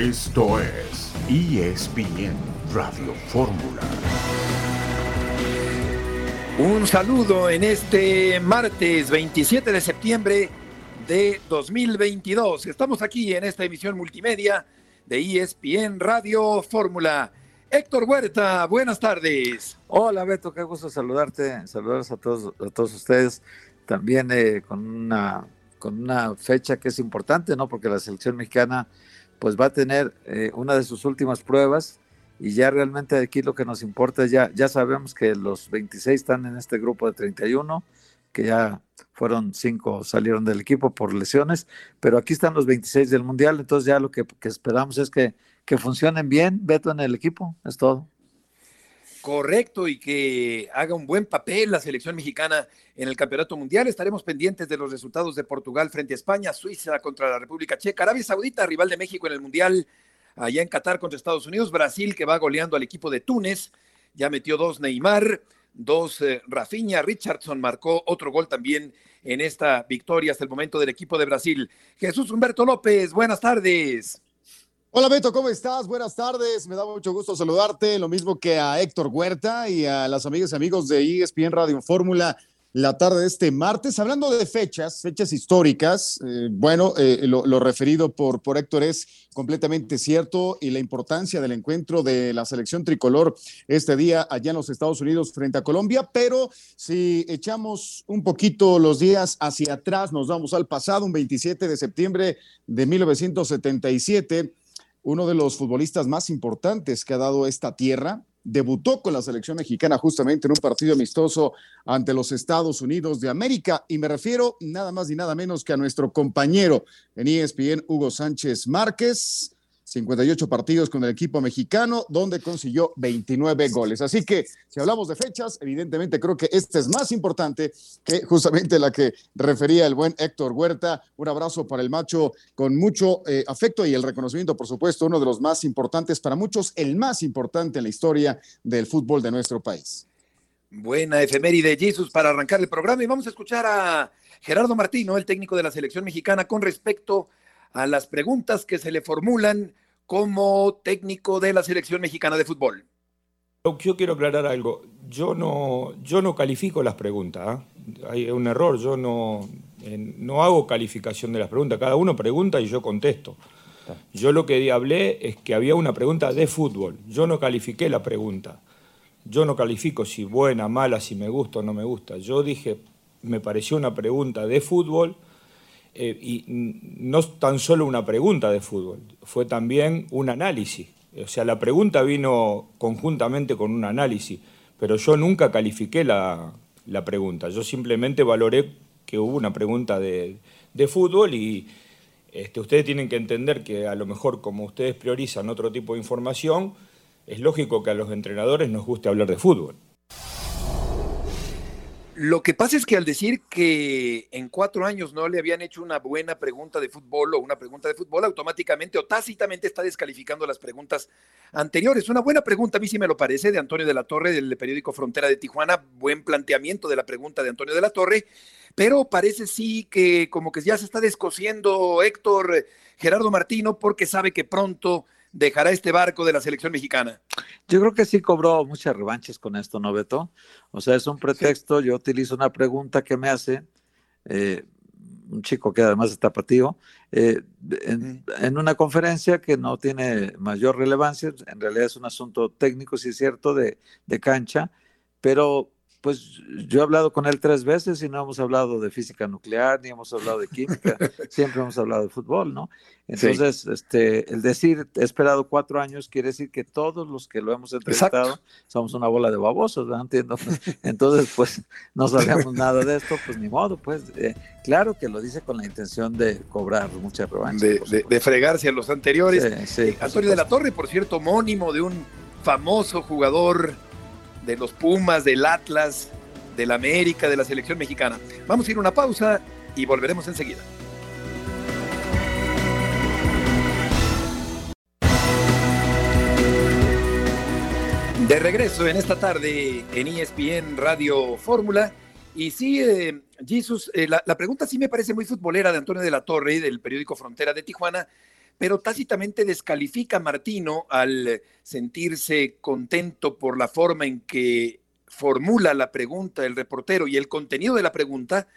Esto es ESPN Radio Fórmula. Un saludo en este martes 27 de septiembre de 2022. Estamos aquí en esta emisión multimedia de ESPN Radio Fórmula. Héctor Huerta, buenas tardes. Hola Beto, qué gusto saludarte, saludos a todos, a todos ustedes. También eh, con una con una fecha que es importante, ¿no? Porque la selección mexicana pues va a tener eh, una de sus últimas pruebas y ya realmente aquí lo que nos importa, ya, ya sabemos que los 26 están en este grupo de 31, que ya fueron cinco salieron del equipo por lesiones, pero aquí están los 26 del Mundial, entonces ya lo que, que esperamos es que que funcionen bien, Beto, en el equipo, es todo. Correcto, y que haga un buen papel la selección mexicana en el Campeonato Mundial. Estaremos pendientes de los resultados de Portugal frente a España, Suiza contra la República Checa, Arabia Saudita, rival de México en el Mundial, allá en Qatar contra Estados Unidos, Brasil que va goleando al equipo de Túnez, ya metió dos Neymar, dos eh, Rafinha, Richardson marcó otro gol también en esta victoria hasta el momento del equipo de Brasil. Jesús Humberto López, buenas tardes. Hola Beto, ¿cómo estás? Buenas tardes, me da mucho gusto saludarte, lo mismo que a Héctor Huerta y a las amigas y amigos de ESPN Radio Fórmula la tarde de este martes. Hablando de fechas, fechas históricas, eh, bueno, eh, lo, referido por, por Héctor es completamente cierto y la importancia del encuentro de la selección tricolor este día allá en los Estados Unidos frente a Colombia, pero si echamos un poquito los días hacia atrás, nos vamos al pasado, un 27 de septiembre de 1977 uno de los futbolistas más importantes que ha dado esta tierra. Debutó con la selección mexicana justamente en un partido amistoso ante los Estados Unidos de América y me refiero nada más y nada menos que a nuestro compañero en ESPN, Hugo Sánchez Márquez 58 partidos con el equipo mexicano, donde consiguió 29 goles. Así que si hablamos de fechas, evidentemente creo que esta es más importante que justamente la que refería el buen Héctor Huerta. Un abrazo para el macho con mucho eh, afecto y el reconocimiento, por supuesto, uno de los más importantes para muchos, el más importante en la historia del fútbol de nuestro país. Buena efeméride, Jesús, para arrancar el programa. Y vamos a escuchar a Gerardo Martino, el técnico de la selección mexicana, con respecto a las preguntas que se le formulan como técnico de la selección mexicana de fútbol. Yo quiero aclarar algo. Yo no, yo no califico las preguntas. ¿ah? Hay un error. Yo no, no hago calificación de las preguntas. Cada uno pregunta y yo contesto. Yo lo que hablé es que había una pregunta de fútbol. Yo no califiqué la pregunta. Yo no califico si buena, mala, si me gusta o no me gusta. Yo dije, me pareció una pregunta de fútbol eh, y no tan solo una pregunta de fútbol, fue también un análisis. O sea, la pregunta vino conjuntamente con un análisis, pero yo nunca califiqué la, pregunta, yo simplemente valoré que hubo una pregunta de, fútbol y este, ustedes tienen que entender que a lo mejor como ustedes priorizan otro tipo de información, es lógico que a los entrenadores nos guste hablar de fútbol. Lo que pasa es que al decir que en cuatro años no le habían hecho una buena pregunta de fútbol o una pregunta de fútbol, automáticamente o tácitamente está descalificando las preguntas anteriores. Una buena pregunta, a mí sí me lo parece, de Antonio de la Torre, del periódico Frontera de Tijuana. Buen planteamiento de la pregunta de Antonio de la Torre, pero parece sí que como que ya se está descosiendo Héctor Gerardo Martino porque sabe que pronto dejará este barco de la selección mexicana. Yo creo que sí cobró muchas revanches con esto, ¿no, Beto? O sea, es un pretexto, yo utilizo una pregunta que me hace eh, un chico que además está tapatío, eh, en, una conferencia que no tiene mayor relevancia, en realidad es un asunto técnico, sí es cierto, de, de cancha, pero pues yo he hablado con él tres veces y no hemos hablado de física nuclear, ni hemos hablado de química, siempre hemos hablado de fútbol, ¿no? Entonces, este, el decir he esperado cuatro años quiere decir que todos los que lo hemos entrevistado somos una bola de babosos, ¿no? Entiendo. Entonces, pues no sabíamos nada de esto, pues ni modo, pues eh, claro que lo dice con la intención de cobrar mucha revancha. De, fregarse a los anteriores. Sí, Antonio de la Torre, por cierto, homónimo de un famoso jugador de los Pumas, del Atlas, del América, de la selección mexicana. Vamos a ir a una pausa y volveremos enseguida. De regreso en esta tarde en ESPN Radio Fórmula. Y sí, eh, eh, la, la, pregunta sí me parece muy futbolera de Antonio de la Torre, del periódico Frontera de Tijuana, pero tácitamente descalifica a Martino al sentirse contento por la forma en que formula la pregunta el reportero y el contenido de la pregunta,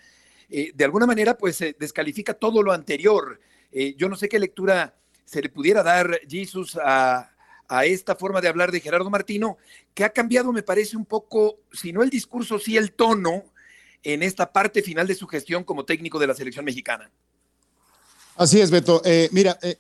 eh, de alguna manera pues descalifica todo lo anterior. Eh, yo no sé qué lectura se le pudiera dar, Jesus, a, a esta forma de hablar de Gerardo Martino, que ha cambiado, me parece, un poco, si no el discurso, sí el tono en esta parte final de su gestión como técnico de la selección mexicana. Así es, Beto. Eh, mira, eh,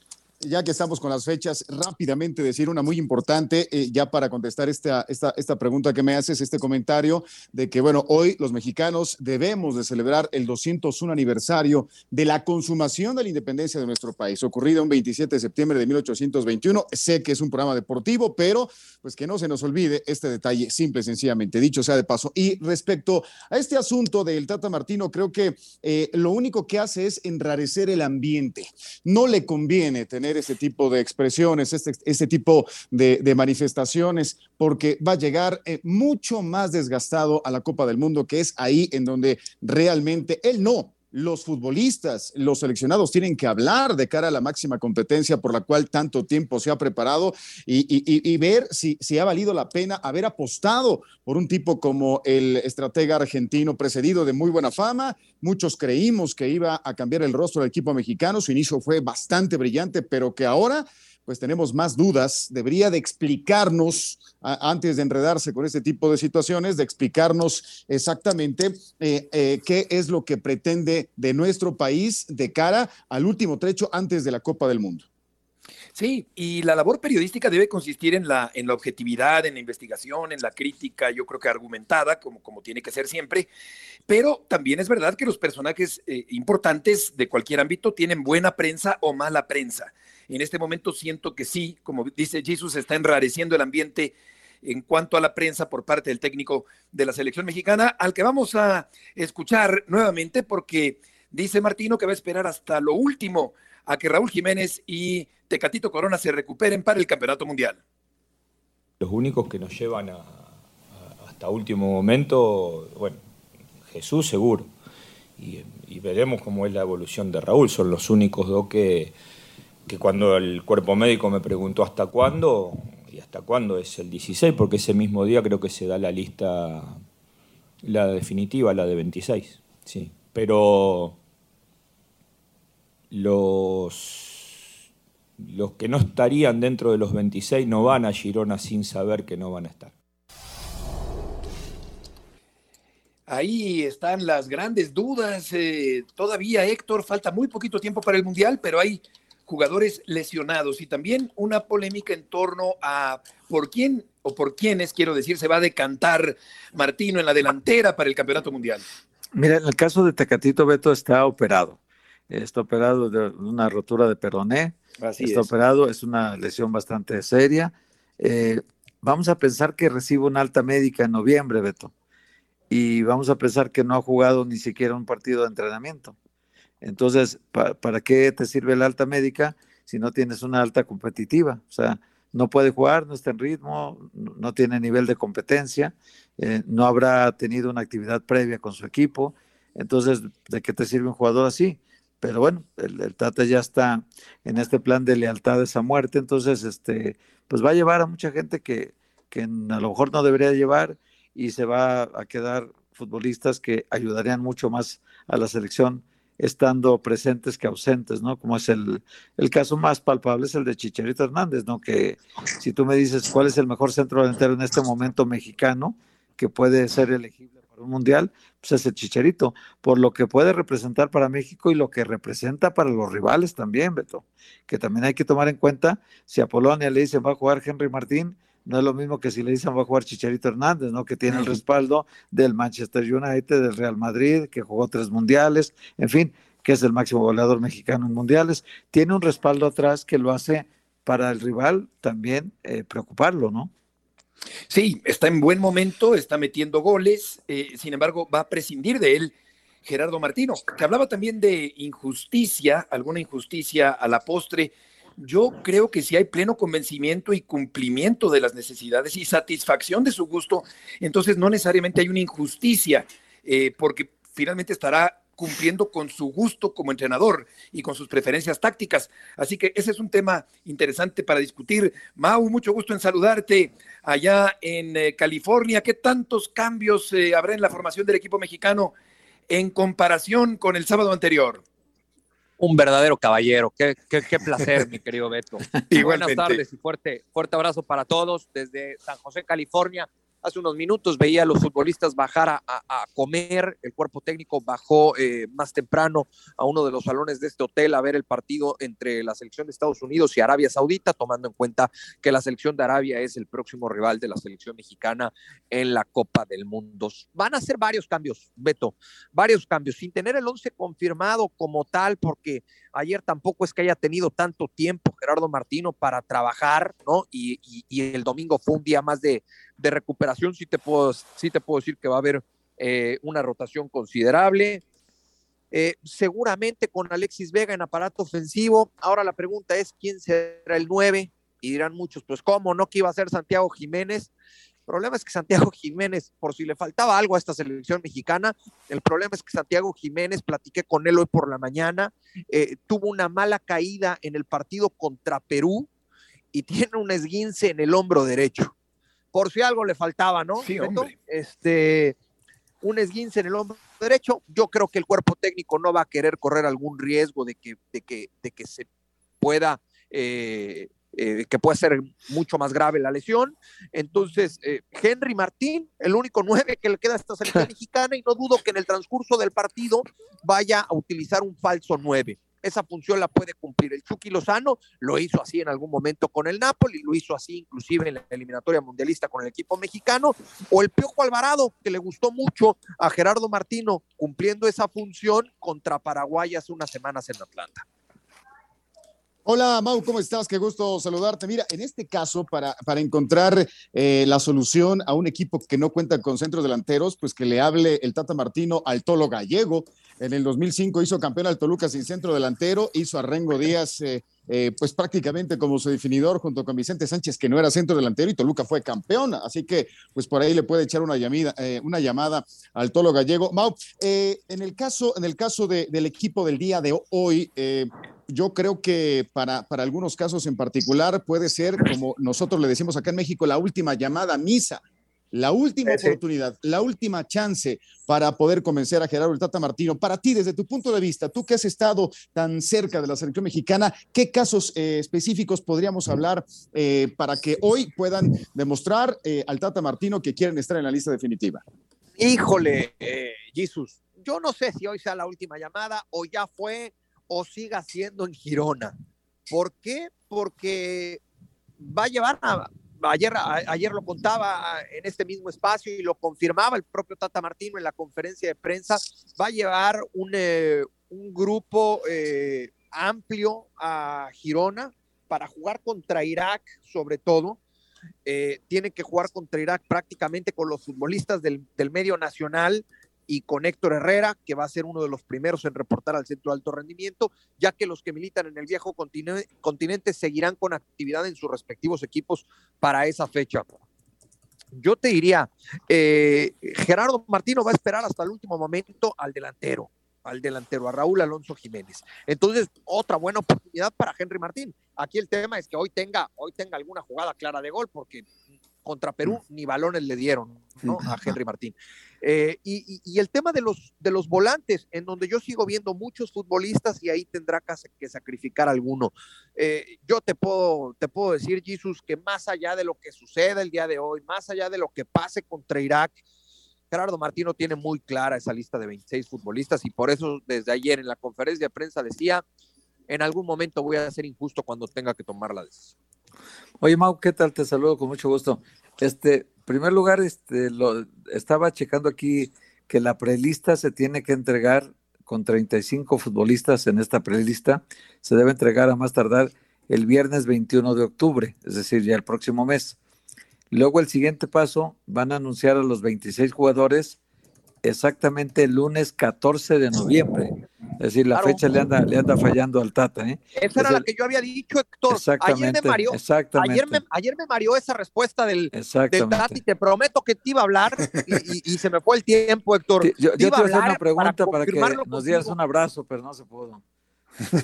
ya que estamos con las fechas, rápidamente decir una muy importante, eh, ya para contestar esta, esta, esta pregunta que me haces, este comentario de que, bueno, hoy los mexicanos debemos de celebrar el 201 aniversario de la consumación de la independencia de nuestro país, ocurrido un 27 de septiembre de 1821. Sé que es un programa deportivo, pero pues que no se nos olvide este detalle, simple y sencillamente, dicho sea de paso. Y respecto a este asunto del Tata Martino, creo que eh, lo único que hace es enrarecer el ambiente. No le conviene tener ese tipo de expresiones, este, este tipo de, manifestaciones, porque va a llegar eh, mucho más desgastado a la Copa del Mundo, que es ahí en donde realmente él no, los futbolistas, los seleccionados tienen que hablar de cara a la máxima competencia por la cual tanto tiempo se ha preparado y, ver si, ha valido la pena haber apostado por un tipo como el estratega argentino precedido de muy buena fama. Muchos creímos que iba a cambiar el rostro del equipo mexicano. Su inicio fue bastante brillante, pero que ahora pues tenemos más dudas, debería de explicarnos, antes de enredarse con este tipo de situaciones, de explicarnos exactamente eh, eh, qué es lo que pretende de nuestro país de cara al último trecho antes de la Copa del Mundo. Sí, y la labor periodística debe consistir en la, en la objetividad, en la investigación, en la crítica, yo creo que argumentada, como, como tiene que ser siempre, pero también es verdad que los personajes eh, importantes de cualquier ámbito tienen buena prensa o mala prensa. En este momento siento que sí, como dice Jesús, está enrareciendo el ambiente en cuanto a la prensa por parte del técnico de la selección mexicana, al que vamos a escuchar nuevamente porque dice Martino que va a esperar hasta lo último a que Raúl Jiménez y Tecatito Corona se recuperen para el Campeonato Mundial. Los únicos que nos llevan hasta último momento, bueno, Jesús seguro, y veremos cómo es la evolución de Raúl, son los únicos dos que que cuando el cuerpo médico me preguntó hasta cuándo, y hasta cuándo es el 16, porque ese mismo día creo que se da la lista, la definitiva, la de 26, sí. Pero los, los que no estarían dentro de los 26 no van a Girona sin saber que no van a estar. Ahí están las grandes dudas. Eh, todavía, Héctor, falta muy poquito tiempo para el Mundial, pero hay jugadores lesionados y también una polémica en torno a por quién o por quiénes, quiero decir, se va a decantar Martino en la delantera para el Campeonato Mundial. Mira, en el caso de Tecatito Beto está operado. Está operado de una rotura de peroné. está operado, es una lesión bastante seria. Eh, vamos a pensar que recibe una alta médica en noviembre, Beto. Y vamos a pensar que no ha jugado ni siquiera un partido de entrenamiento. Entonces, ¿para qué te sirve la alta médica si no tienes una alta competitiva? O sea, no puede jugar, no está en ritmo, no tiene nivel de competencia, eh, no habrá tenido una actividad previa con su equipo. Entonces, ¿de qué te sirve un jugador así? Pero bueno, el, el Tata ya está en este plan de lealtades a muerte, entonces, este, pues va a llevar a mucha gente que, que a lo mejor no debería llevar y se va a quedar futbolistas que ayudarían mucho más a la selección estando presentes que ausentes, ¿no? Como es el, el caso más palpable es el de Chicharito Hernández, ¿no? Que si tú me dices cuál es el mejor centro delantero en este momento mexicano que puede ser elegible para un mundial, pues es el Chicharito, por lo que puede representar para México y lo que representa para los rivales también, Beto, que también hay que tomar en cuenta, si a Polonia le dicen va a jugar Henry Martín, no es lo mismo que si le dicen va a jugar Chicharito Hernández, ¿no? Que tiene el respaldo del Manchester United, del Real Madrid, que jugó tres mundiales, en fin, que es el máximo goleador mexicano en mundiales. Tiene un respaldo atrás que lo hace para el rival también eh, preocuparlo, ¿no? Sí, está en buen momento, está metiendo goles, eh, sin embargo, va a prescindir de él Gerardo Martino, que hablaba también de injusticia, alguna injusticia a la postre yo creo que si hay pleno convencimiento y cumplimiento de las necesidades y satisfacción de su gusto, entonces no necesariamente hay una injusticia, eh, porque finalmente estará cumpliendo con su gusto como entrenador y con sus preferencias tácticas. Así que ese es un tema interesante para discutir. Mau, mucho gusto en saludarte allá en eh, California. ¿Qué tantos cambios eh, habrá en la formación del equipo mexicano en comparación con el sábado anterior? Un verdadero caballero. Qué, qué, placer, mi querido Beto. Y buenas tardes y fuerte, fuerte abrazo para todos desde San José, California. Hace unos minutos veía a los futbolistas bajar a, comer, el cuerpo técnico bajó eh, más temprano a uno de los salones de este hotel a ver el partido entre la selección de Estados Unidos y Arabia Saudita, tomando en cuenta que la selección de Arabia es el próximo rival de la selección mexicana en la Copa del Mundo. Van a hacer varios cambios, Beto, varios cambios, sin tener el once confirmado como tal, porque ayer tampoco es que haya tenido tanto tiempo Gerardo Martino para trabajar, ¿no? Y, el domingo fue un día más de, recuperación, sí te, puedo, te puedo decir que va a haber eh, una rotación considerable. Eh, seguramente con Alexis Vega en aparato ofensivo. Ahora la pregunta es, ¿quién será el 9? Y dirán muchos, pues cómo, ¿no que iba a ser Santiago Jiménez? El problema es que Santiago Jiménez, por si le faltaba algo a esta selección mexicana, el problema es que Santiago Jiménez, platiqué con él hoy por la mañana, eh, tuvo una mala caída en el partido contra Perú y tiene un esguince en el hombro derecho. Por si algo le faltaba, ¿no? Sí, hombre. Este, un esguince en el hombro derecho. Yo creo que el cuerpo técnico no va a querer correr algún riesgo de que, de que, de que se pueda eh, eh, que puede ser mucho más grave la lesión. Entonces, eh, Henry Martín, el único nueve que le queda a esta selección mexicana, y no dudo que en el transcurso del partido vaya a utilizar un falso nueve. Esa función la puede cumplir. El Chucky Lozano lo hizo así en algún momento con el Napoli, lo hizo así inclusive en la eliminatoria mundialista con el equipo mexicano, o el Piojo Alvarado, que le gustó mucho a Gerardo Martino cumpliendo esa función contra Paraguay hace unas semanas en Atlanta. Hola Mau, ¿cómo estás? Qué gusto saludarte. Mira, en este caso, para, para encontrar eh, la solución a un equipo que no cuenta con centros delanteros, pues que le hable el Tata Martino al Tolo Gallego. En el 2005 hizo campeón al Toluca sin centro delantero, hizo a Rengo Díaz eh, eh, pues prácticamente como su definidor junto con Vicente Sánchez, que no era centro delantero y Toluca fue campeón. Así que, pues por ahí le puede echar una llamada, eh, una llamada al Tolo Gallego. Mau, en el caso, en el caso del equipo del día de hoy, yo creo que para, para algunos casos en particular puede ser, como nosotros le decimos acá en México, la última llamada misa la última oportunidad, la última chance para poder convencer a Gerardo el Tata Martino. Para ti, desde tu punto de vista, tú que has estado tan cerca de la selección mexicana, ¿qué casos eh, específicos podríamos hablar eh, para que hoy puedan demostrar eh, al Tata Martino que quieren estar en la lista definitiva? Híjole, Jesús, yo no sé si hoy sea la última llamada o ya fue o siga siendo en Girona. ¿Por qué? Porque va a llevar a, ayer, ayer lo contaba en este mismo espacio y lo confirmaba el propio Tata Martino en la conferencia de prensa, va a llevar un, eh, un grupo eh, amplio a Girona para jugar contra Irak, sobre todo. Eh, tiene que jugar contra Irak prácticamente con los futbolistas del, del medio nacional y con Héctor Herrera, que va a ser uno de los primeros en reportar al centro de alto rendimiento, ya que los que militan en el viejo continente, seguirán con actividad en sus respectivos equipos para esa fecha. Yo te diría, eh, Gerardo Martino va a esperar hasta el último momento al delantero, al delantero, a Raúl Alonso Jiménez. Entonces, otra buena oportunidad para Henry Martín. Aquí el tema es que hoy tenga, hoy tenga alguna jugada clara de gol, porque contra Perú mm. ni balones le dieron a Henry Martín. Eh, y, el tema de los, de los volantes, en donde yo sigo viendo muchos futbolistas y ahí tendrá que, sacrificar alguno. Eh, yo te puedo, te puedo decir, Jesús, que más allá de lo que suceda el día de hoy, más allá de lo que pase contra Irak, Gerardo Martino tiene muy clara esa lista de 26 futbolistas y por eso desde ayer en la conferencia de prensa decía, en algún momento voy a ser injusto cuando tenga que tomar la decisión. Oye, Mau, ¿qué tal? Te saludo con mucho gusto. Este, primer lugar, este, lo, estaba checando aquí que la prelista se tiene que entregar con 35 futbolistas en esta prelista. Se debe entregar a más tardar el viernes 21 de octubre, es decir, ya el próximo mes. Luego el siguiente paso, van a anunciar a los 26 jugadores exactamente el lunes 14 de noviembre. Es decir, la Claro. fecha le anda, le anda fallando al Tata, ¿eh? Esa era Es la el- que yo había dicho, Héctor. Ayer Exactamente, me mareó, exactamente. ayer me, ayer me mareó esa respuesta del, del Exactamente. Tati. Te prometo que te iba a hablar y, y- y se me fue el tiempo, Héctor. Yo, yo te iba iba a hacer una pregunta para, que confirmarlo nos dieras un abrazo, pero no se pudo.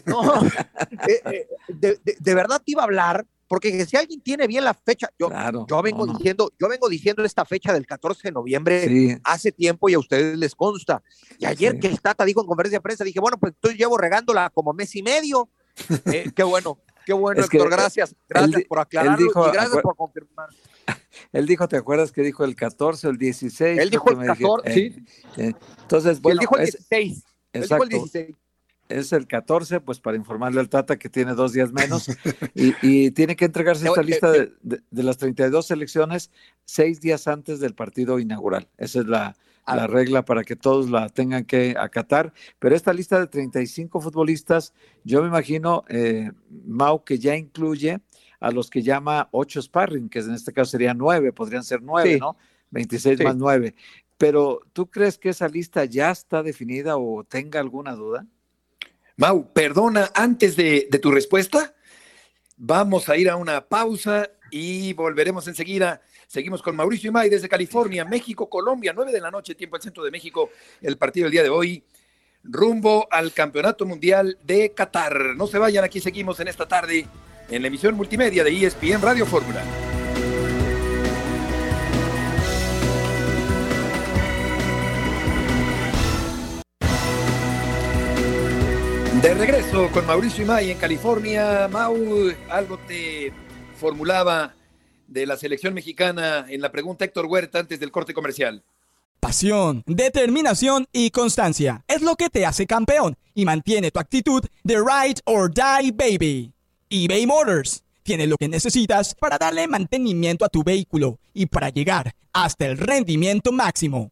No, eh, eh, de, de- de verdad te iba a hablar, porque si alguien tiene bien la fecha, yo, Claro. yo vengo no, no. diciendo, yo vengo diciendo esta fecha del 14 de noviembre Sí, hace tiempo y a ustedes les consta. Y ayer Sí. que el Tata dijo en conferencia de prensa, dije, bueno, pues entonces llevo regándola como mes y medio. Eh, qué bueno, qué bueno, Es que, Héctor, gracias, gracias por aclararlo dijo, y gracias por confirmar. él dijo, ¿te acuerdas que dijo el 14 o el 16? Él dijo el me dije- 14, eh, eh, Entonces, bueno, él dijo el es- 16. Él dijo el 16. Es el 14, pues para informarle al Tata que tiene dos días menos y, y tiene que entregarse esta te- lista te- de, de- de las 32 selecciones seis días antes del partido inaugural. Esa es la, Ah. la regla para que todos la tengan que acatar. Pero esta lista de 35 futbolistas, yo me imagino, eh, Mau, que ya incluye a los que llama ocho sparring, que en este caso serían nueve, podrían ser nueve, Sí. ¿no? 26 Sí. más nueve. Pero, ¿tú crees que esa lista ya está definida o tenga alguna duda? Mau, perdona, antes de, tu respuesta, vamos a ir a una pausa y volveremos enseguida. Seguimos con Mauricio Imay desde California, México, Colombia, 9 de la noche, tiempo al centro de México, el partido del día de hoy, rumbo al Campeonato Mundial de Qatar. No se vayan, aquí seguimos en esta tarde en la emisión multimedia de ESPN Radio Fórmula. De regreso con Mauricio Imay en California. Mau, algo te formulaba de la selección mexicana en la pregunta Héctor Huerta antes del corte comercial. Pasión, determinación y constancia es lo que te hace campeón y mantiene tu actitud de ride or die baby. eBay Motors tiene lo que necesitas para darle mantenimiento a tu vehículo y para llegar hasta el rendimiento máximo.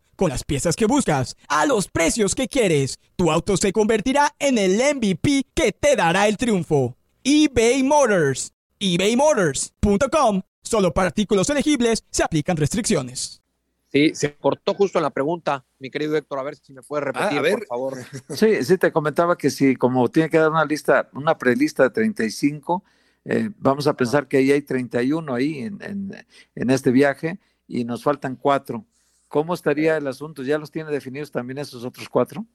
Con las piezas que buscas, a los precios que quieres, tu auto se convertirá en el MVP que te dará el triunfo. eBay Motors. ebaymotors.com. Solo para artículos elegibles se aplican restricciones. Sí, se cortó justo en la pregunta, mi querido Héctor, a ver si me puede repetir, Ah, a ver. por favor. Sí, sí, te comentaba que si como tiene que dar una lista, una prelista de 35, eh, vamos a pensar que ahí hay 31 ahí en, en, en este viaje y nos faltan cuatro. ¿Cómo estaría el asunto? ¿Ya los tiene definidos también esos otros cuatro?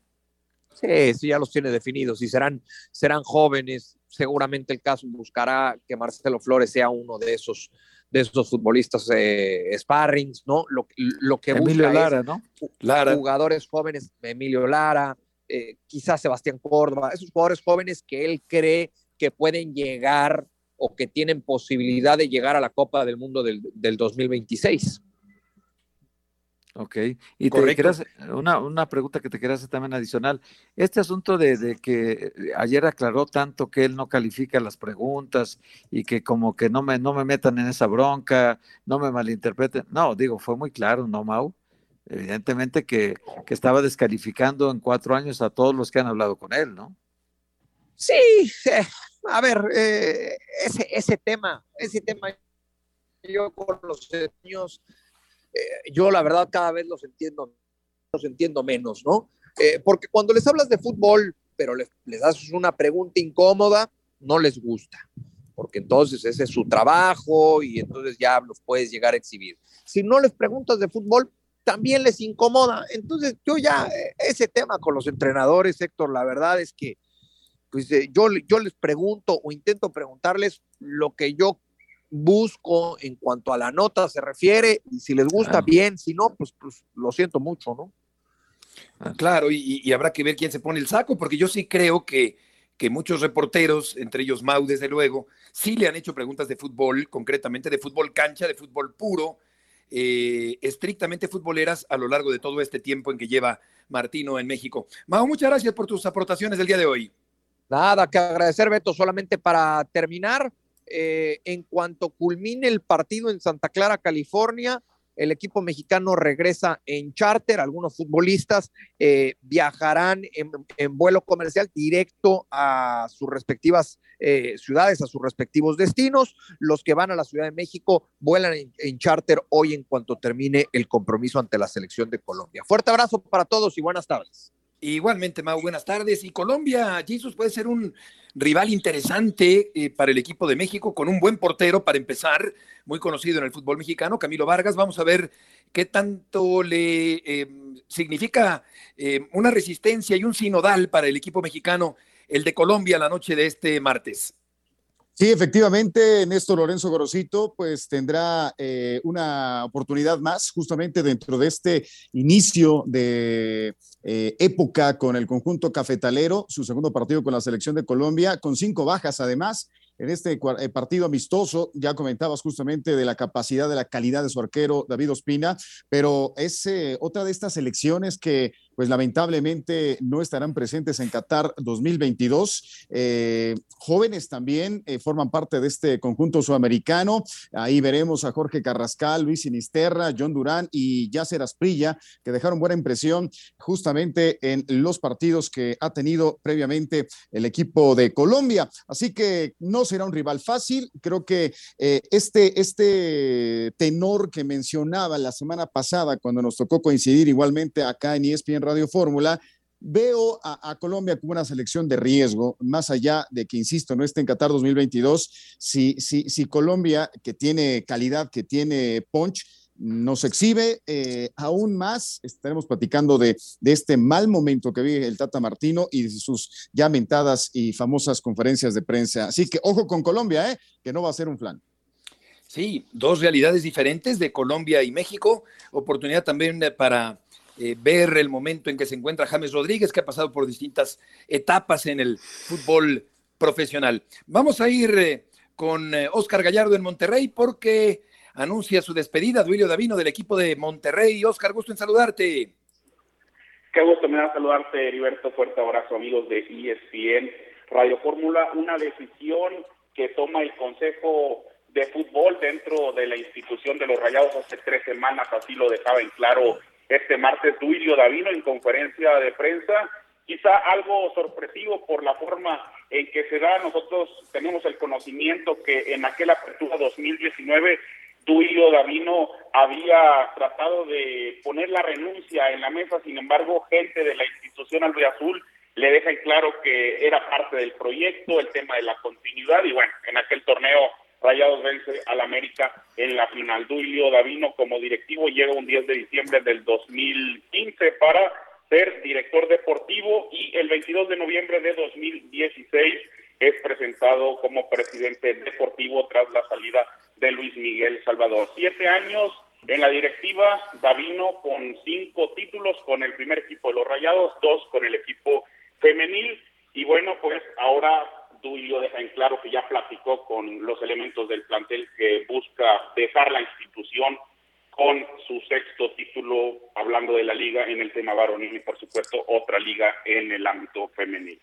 Sí, sí, ya los tiene definidos y serán, serán jóvenes. Seguramente el caso buscará que Marcelo Flores sea uno de esos, de esos futbolistas eh, sparrings, ¿no? Lo, lo que Emilio busca Lara, ¿no? Lara. jugadores jóvenes, Emilio Lara, eh, quizás Sebastián Córdoba, esos jugadores jóvenes que él cree que pueden llegar o que tienen posibilidad de llegar a la Copa del Mundo del, del 2026. Ok. Y te Correcto. quería hacer una, una pregunta que te quería hacer también adicional. Este asunto de, de que ayer aclaró tanto que él no califica las preguntas y que como que no me, no me metan en esa bronca, no me malinterpreten. No, digo, fue muy claro, ¿no, Mau? Evidentemente que, que estaba descalificando en cuatro años a todos los que han hablado con él, ¿no? Sí, eh, a ver, eh, ese, ese tema, ese tema, yo con los niños, eh, yo la verdad cada vez los entiendo, los entiendo menos, ¿no? Eh, porque cuando les hablas de fútbol, pero les, les haces una pregunta incómoda, no les gusta, porque entonces ese es su trabajo y entonces ya los puedes llegar a exhibir. Si no les preguntas de fútbol, también les incomoda. Entonces yo ya, eh, ese tema con los entrenadores, Héctor, la verdad es que pues eh, yo, yo les pregunto o intento preguntarles lo que yo busco en cuanto a la nota se refiere, y si les gusta Claro. bien, si no, pues, pues lo siento mucho, ¿no? Claro, y, y habrá que ver quién se pone el saco, porque yo sí creo que, que muchos reporteros, entre ellos Mau, desde luego, sí le han hecho preguntas de fútbol, concretamente de fútbol cancha, de fútbol puro, eh, estrictamente futboleras a lo largo de todo este tiempo en que lleva Martino en México. Mau, muchas gracias por tus aportaciones del día de hoy. Nada que agradecer, Beto, solamente para terminar, eh, en cuanto culmine el partido en Santa Clara, California, el equipo mexicano regresa en charter, algunos futbolistas eh, viajarán en, vuelo comercial directo a sus respectivas eh, ciudades, a sus respectivos destinos. Los que van a la Ciudad de México vuelan en, en charter hoy en cuanto termine el compromiso ante la selección de Colombia. Fuerte abrazo para todos y buenas tardes. Igualmente, Mau, buenas tardes. Y Colombia, Jesus, puede ser un rival interesante eh, para el equipo de México, con un buen portero para empezar, muy conocido en el fútbol mexicano, Camilo Vargas. Vamos a ver qué tanto le eh, significa eh, una resistencia y un sinodal para el equipo mexicano, el de Colombia, la noche de este martes. Sí, efectivamente, Néstor Lorenzo Gorosito pues tendrá eh, una oportunidad más justamente dentro de este inicio de eh, época con el conjunto cafetalero, su segundo partido con la selección de Colombia, con cinco bajas además en este eh, partido amistoso. Ya comentabas justamente de la capacidad, de la calidad de su arquero David Ospina, pero es otra de estas elecciones que pues lamentablemente no estarán presentes en Qatar 2022. Eh, jóvenes también eh, forman parte de este conjunto sudamericano. Ahí veremos a Jorge Carrascal, Luis Sinisterra, John Durán y Yasser Asprilla, que dejaron buena impresión justamente en los partidos que ha tenido previamente el equipo de Colombia. Así que no será un rival fácil. Creo que eh, este, este tenor que mencionaba la semana pasada, cuando nos tocó coincidir igualmente acá en ESPN Radio Fórmula, veo a, Colombia como una selección de riesgo, más allá de que, insisto, no esté en Qatar 2022, si, si, si Colombia, que tiene calidad, que tiene punch, nos exhibe eh, aún más. Estaremos platicando de, de, este mal momento que vive el Tata Martino y de sus ya mentadas y famosas conferencias de prensa. Así que ojo con Colombia, ¿eh? que no va a ser un flan. Sí, dos realidades diferentes de Colombia y México. Oportunidad también para eh, ver el momento en que se encuentra James Rodríguez, que ha pasado por distintas etapas en el fútbol profesional. Vamos a ir eh, con Oscar eh, Gallardo en Monterrey porque anuncia su despedida, Duilio Davino del equipo de Monterrey. Oscar, gusto en saludarte. Qué gusto me da saludarte, Heriberto. Fuerte abrazo, amigos de ESPN Radio Fórmula. Una decisión que toma el Consejo de Fútbol dentro de la institución de los Rayados hace tres semanas, así lo dejaba en claro este martes Duilio Davino en conferencia de prensa. Quizá algo sorpresivo por la forma en que se da. Nosotros tenemos el conocimiento que en aquella apertura 2019 Duilio Davino había tratado de poner la renuncia en la mesa, sin embargo, gente de la institución Azul le deja en claro que era parte del proyecto, el tema de la continuidad, y bueno, en aquel torneo Rayados vence al América en la final. Duilio Davino como directivo llega un 10 de diciembre del 2015 para ser director deportivo y el 22 de noviembre de 2016 es presentado como presidente deportivo tras la salida de Luis Miguel Salvador. Siete años en la directiva, Davino con cinco títulos con el primer equipo de los Rayados, dos con el equipo femenil y bueno, pues ahora Duilio deja en claro que ya platicó con los elementos del plantel que busca dejar la institución con su sexto título, hablando de la liga en el tema varonil y por supuesto otra liga en el ámbito femenino.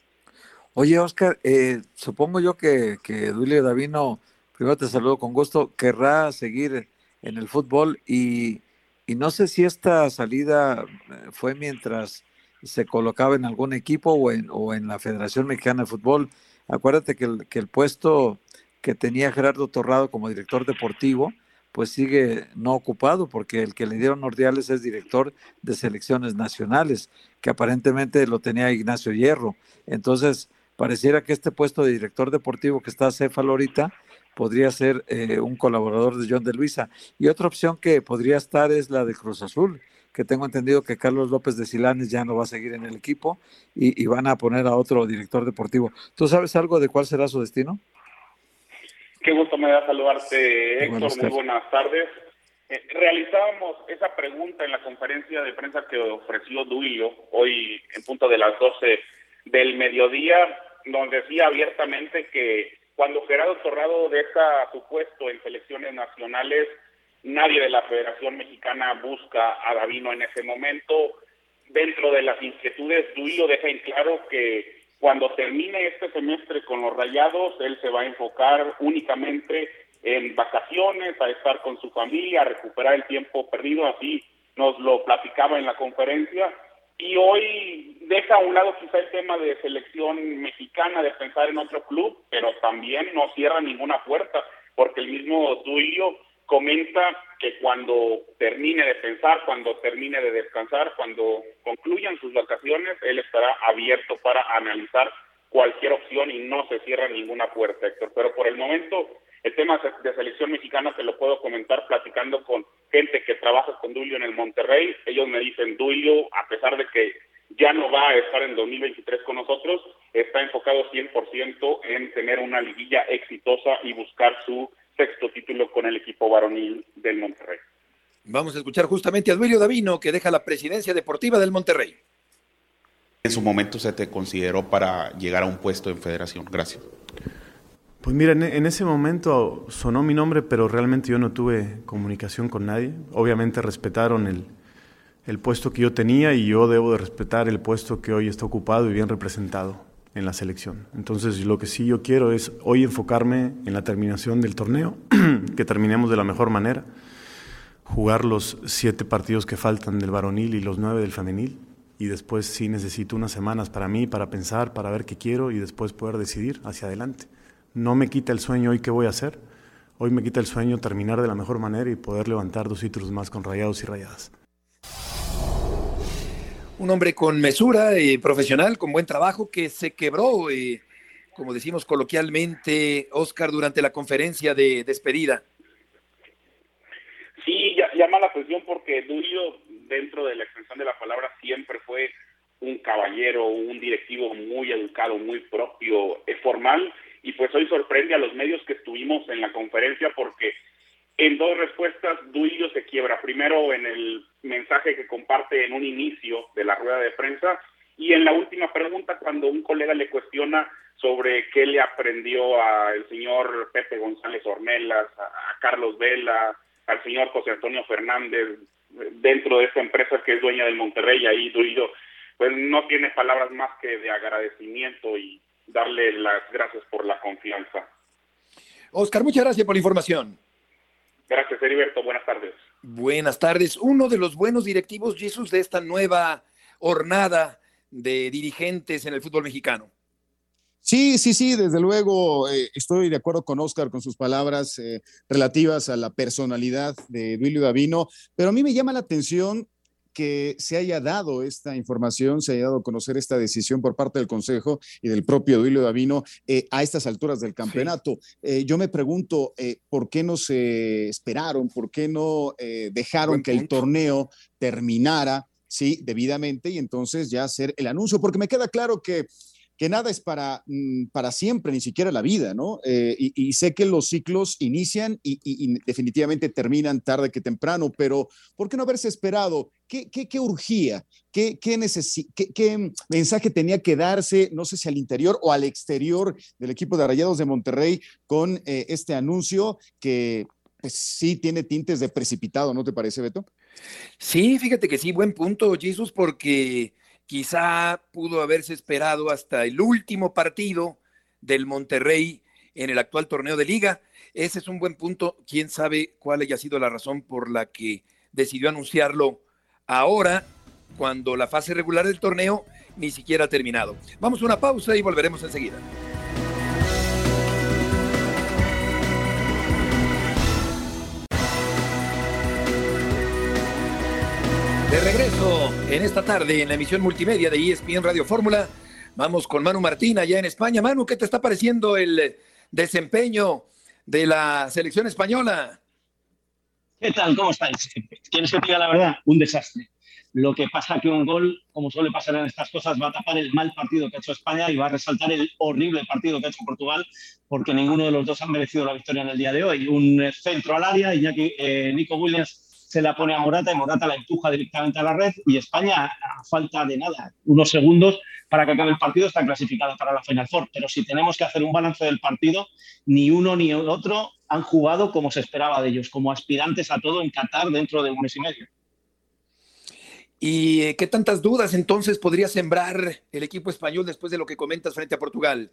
Oye, Oscar, eh, supongo yo que, que Duilio Davino, primero te saludo con gusto, querrá seguir en el fútbol y, y no sé si esta salida eh, fue mientras se colocaba en algún equipo o en, o en la Federación Mexicana de Fútbol. Acuérdate que el, que el puesto que tenía Gerardo Torrado como director deportivo, pues sigue no ocupado, porque el que le dieron Nordiales es director de selecciones nacionales, que aparentemente lo tenía Ignacio Hierro. Entonces, pareciera que este puesto de director deportivo que está Céfalo ahorita podría ser eh, un colaborador de John de Luisa. Y otra opción que podría estar es la de Cruz Azul, que tengo entendido que Carlos López de Silanes ya no va a seguir en el equipo y, van a poner a otro director deportivo. ¿Tú sabes algo de cuál será su destino? Qué gusto me da saludarte, Héctor. Muy buenas tardes. Eh, realizábamos esa pregunta en la conferencia de prensa que ofreció Duilio hoy en punto de las 12 del mediodía. Nos decía abiertamente que cuando Gerardo Torrado deja su puesto en selecciones nacionales, Nadie de la Federación Mexicana busca a Davino en ese momento. Dentro de las inquietudes, Duilio deja en claro que Cuando termine este semestre con los Rayados, él se va a enfocar únicamente en vacaciones, a estar con su familia, a recuperar el tiempo perdido, así nos lo platicaba en la conferencia. Y hoy deja a un lado quizá el tema de selección mexicana, de pensar en otro club, pero también no cierra ninguna puerta, porque el mismo Duilio comenta que cuando termine de pensar, cuando termine de descansar, cuando concluyan sus vacaciones, él estará abierto para analizar cualquier opción y no se cierra ninguna puerta, Héctor. Pero por el momento, el tema de selección mexicana te lo puedo comentar platicando con gente que trabaja con Duilio en el Monterrey. Ellos me dicen, Duilio, a pesar de que ya no va a estar en 2023 con nosotros, está enfocado 100% en tener una liguilla exitosa y buscar su sexto título con el equipo varonil del Monterrey. Vamos a escuchar justamente a Duilio Davino, que deja la presidencia deportiva del Monterrey. En su momento se te consideró para llegar a un puesto en federación. Gracias. Pues mira, en, ese momento sonó mi nombre, pero realmente yo no tuve comunicación con nadie. Obviamente respetaron el, el puesto que yo tenía y yo debo de respetar el puesto que hoy está ocupado y bien representado en la selección. Entonces, lo que sí yo quiero es hoy enfocarme en la terminación del torneo, que terminemos de la mejor manera, jugar los siete partidos que faltan del varonil y los nueve del femenil, y después sí necesito unas semanas para mí, para pensar, para ver qué quiero y después poder decidir hacia adelante. No me quita el sueño hoy qué voy a hacer, hoy me quita el sueño terminar de la mejor manera y poder levantar dos títulos más con rayados y rayadas un hombre con mesura, y profesional, con buen trabajo, que se quebró, eh, como decimos coloquialmente, Oscar, durante la conferencia de despedida. Sí, llama la atención porque Durio, dentro de la extensión de la palabra, siempre fue un caballero, un directivo muy educado, muy propio, es formal, y pues hoy sorprende a los medios que estuvimos en la conferencia porque en dos respuestas, Duilio se quiebra. Primero en el mensaje que comparte en un inicio de la rueda de prensa y en la última pregunta cuando un colega le cuestiona sobre qué le aprendió al señor Pepe González Ornelas, a, Carlos Vela, al señor José Antonio Fernández dentro de esta empresa que es dueña del Monterrey, ahí Duilio pues no tiene palabras más que de agradecimiento y darle las gracias por la confianza. Oscar, muchas gracias por la información. Gracias, Heriberto. Buenas tardes. Buenas tardes. Uno de los buenos directivos, Jesús, de esta nueva hornada de dirigentes en el fútbol mexicano. Sí, sí, sí, desde luego eh, estoy de acuerdo con Oscar con sus palabras eh, relativas a la personalidad de Duilio Davino, pero a mí me llama la atención que se haya dado esta información, se haya dado a conocer esta decisión por parte del Consejo y del propio Duilio Davino eh, a estas alturas del campeonato. Eh, yo me pregunto, eh, ¿por qué no se esperaron? ¿Por qué no dejaron que el torneo terminara? Sí, debidamente y entonces ya hacer el anuncio, porque me queda claro que que nada es para, mm, para siempre, ni siquiera la vida, ¿no? Eh, y, sé que los ciclos inician y, definitivamente terminan tarde que temprano, pero ¿por qué no haberse esperado? ¿Qué, qué, urgía? ¿Qué, qué, qué, mensaje tenía que darse, no sé si al interior o al exterior del equipo de Rayados de Monterrey con eh, este anuncio que pues, sí tiene tintes de precipitado, ¿no te parece, Beto? Sí, fíjate que sí, buen punto, Jesús, porque Quizá pudo haberse esperado hasta el último partido del Monterrey en el actual torneo de liga. Ese es un buen punto. Quién sabe cuál haya sido la razón por la que decidió anunciarlo ahora, cuando la fase regular del torneo ni siquiera ha terminado. Vamos a una pausa y volveremos enseguida. De regreso en esta tarde en la emisión multimedia de ESPN Radio Fórmula, vamos con Manu Martín allá en España. Manu, ¿qué te está pareciendo el desempeño de la selección española? ¿Qué tal? ¿Cómo estáis? ¿Quieres que diga la verdad? Un desastre. Lo que pasa que un gol, como suele pasar en estas cosas, va a tapar el mal partido que ha hecho España y va a resaltar el horrible partido que ha hecho Portugal, porque ninguno de los dos ha merecido la victoria en el día de hoy. Un centro al área, Iñaki, eh, Nico Williams se la pone a Morata y Morata la empuja directamente a la red y España, a falta de nada, unos segundos para que acabe el partido, está clasificada para la Final Four. Pero si tenemos que hacer un balance del partido, ni uno ni otro han jugado como se esperaba de ellos, como aspirantes a todo en Qatar dentro de un mes y medio. ¿Y eh, qué tantas dudas entonces podría sembrar el equipo español después de lo que comentas frente a Portugal?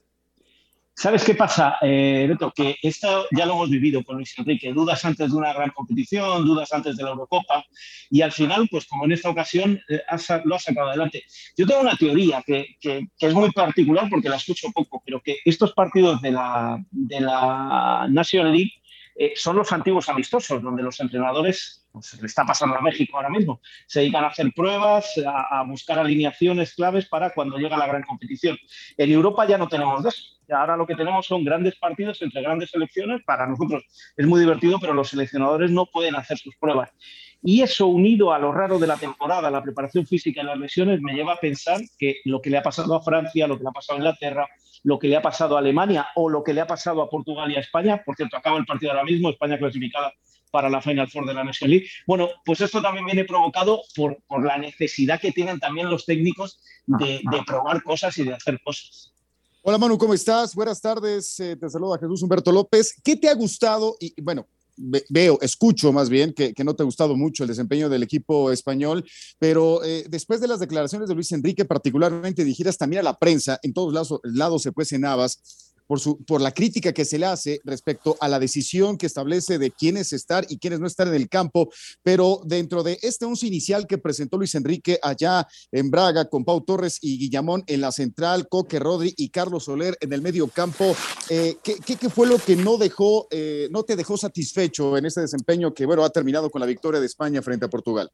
¿Sabes qué pasa, eh, Beto? Que esto ya lo hemos vivido con Luis Enrique. Dudas antes de una gran competición, dudas antes de la Eurocopa. Y al final, pues como en esta ocasión, eh, lo ha sacado adelante. Yo tengo una teoría que, que, es muy particular porque la escucho poco, pero que estos partidos de la, de la National League eh, son los antiguos amistosos, donde los entrenadores, pues, le está pasando a México ahora mismo, se dedican a hacer pruebas, a, buscar alineaciones claves para cuando llega la gran competición. En Europa ya no tenemos eso. Ahora lo que tenemos son grandes partidos entre grandes selecciones. Para nosotros es muy divertido, pero los seleccionadores no pueden hacer sus pruebas. Y eso unido a lo raro de la temporada, la preparación física y las lesiones, me lleva a pensar que lo que le ha pasado a Francia, lo que le ha pasado a Inglaterra, lo que le ha pasado a Alemania o lo que le ha pasado a Portugal y a España. Por cierto, acaba el partido ahora mismo, España clasificada para la Final Four de la National League. Bueno, pues esto también viene provocado por, por la necesidad que tienen también los técnicos de, de, probar cosas y de hacer cosas. Hola Manu, ¿cómo estás? Buenas tardes, eh, te saluda Jesús Humberto López. ¿Qué te ha gustado? Y bueno, veo, escucho más bien que, no te ha gustado mucho el desempeño del equipo español, pero eh, después de las declaraciones de Luis Enrique, particularmente dirigidas también a la prensa, en todos lados, lados se cuecen habas, por, su, por la crítica que se le hace respecto a la decisión que establece de quiénes estar y quiénes no estar en el campo, pero dentro de este once inicial que presentó Luis Enrique allá en Braga con Pau Torres y Guillamón en la central, Coque Rodri y Carlos Soler en el medio campo, eh, ¿qué, ¿qué, fue lo que no dejó, eh, no te dejó satisfecho en este desempeño que, bueno, ha terminado con la victoria de España frente a Portugal?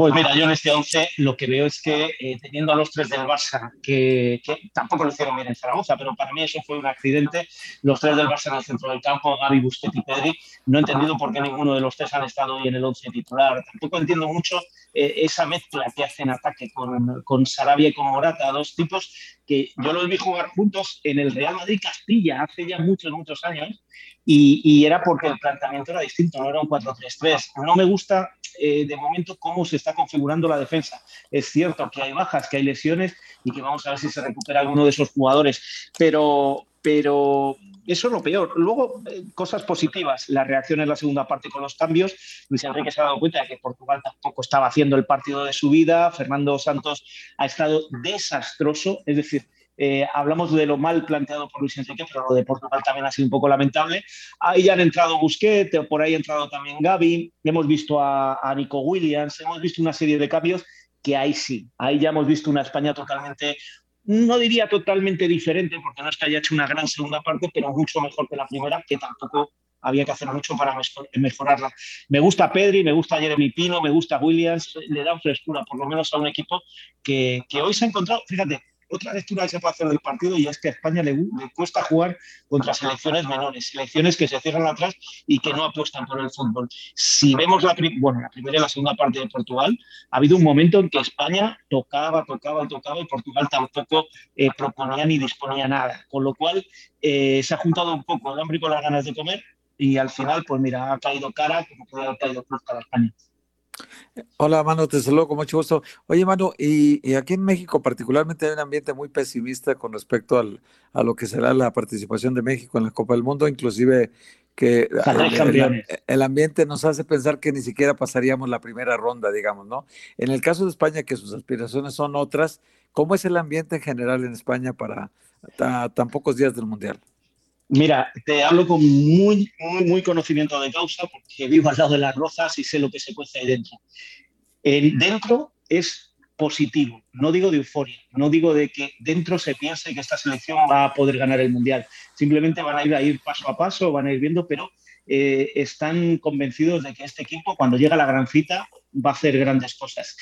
Pues mira, yo en este 11 lo que veo es que eh, teniendo a los tres del Barça, que, tampoco lo hicieron bien en Zaragoza, pero para mí eso fue un accidente, los tres del Barça en el centro del campo, Gaby, Busquets y Pedri, no he entendido por qué ninguno de los tres han estado hoy en el 11 titular. Tampoco entiendo mucho eh, esa mezcla que hacen ataque con, con Sarabia y con Morata, dos tipos que yo los vi jugar juntos en el Real Madrid Castilla hace ya muchos, muchos años y, era porque el planteamiento era distinto, no era un 4-3-3. No me gusta eh, de momento cómo se está configurando la defensa. Es cierto que hay bajas, que hay lesiones y que vamos a ver si se recupera alguno de esos jugadores, pero, pero eso es lo peor. Luego, eh, cosas positivas, la reacción en la segunda parte con los cambios. Luis Enrique se ha dado cuenta de que Portugal tampoco estaba haciendo el partido de su vida. Fernando Santos ha estado desastroso, es decir, eh, hablamos de lo mal planteado por Luis Enrique, pero lo de Portugal también ha sido un poco lamentable. Ahí ya han entrado Busquets, por ahí ha entrado también Gaby, hemos visto a, Nico Williams, hemos visto una serie de cambios que ahí sí, ahí ya hemos visto una España totalmente no diría totalmente diferente, porque no es que haya hecho una gran segunda parte, pero mucho mejor que la primera, que tampoco había que hacer mucho para mejorarla. Me gusta Pedri, me gusta Jeremy Pino, me gusta Williams, le da frescura, por lo menos a un equipo que, que hoy se ha encontrado, fíjate, otra lectura que se puede del partido y es que a España le, cuesta jugar contra selecciones menores, selecciones que se cierran atrás y que no apuestan por el fútbol. Si vemos la primera y la segunda parte de Portugal, ha habido un momento en que España tocaba, tocaba, tocaba y Portugal tampoco eh, proponía ni disponía nada. Con lo cual eh, se ha juntado un poco el hambre con las ganas de comer y al final, pues mira, ha caído cara como puede haber caído cruz para España. Hola, Manu, te saludo con mucho gusto. Oye, Manu, y, aquí en México particularmente hay un ambiente muy pesimista con respecto al, a lo que será la participación de México en la Copa del Mundo, inclusive que el, el, ambiente nos hace pensar que ni siquiera pasaríamos la primera ronda, digamos, ¿no? En el caso de España, que sus aspiraciones son otras, ¿cómo es el ambiente en general en España para tan pocos días del Mundial? Mira, te hablo con muy, muy, muy conocimiento de causa porque vivo al lado de las rozas y sé lo que se cuece ahí dentro. El dentro es positivo, no digo de euforia, no digo de que dentro se piense que esta selección va a poder ganar el Mundial. Simplemente van a ir a ir paso a paso, van a ir viendo, pero eh, están convencidos de que este equipo, cuando llega la gran cita, va a hacer grandes cosas.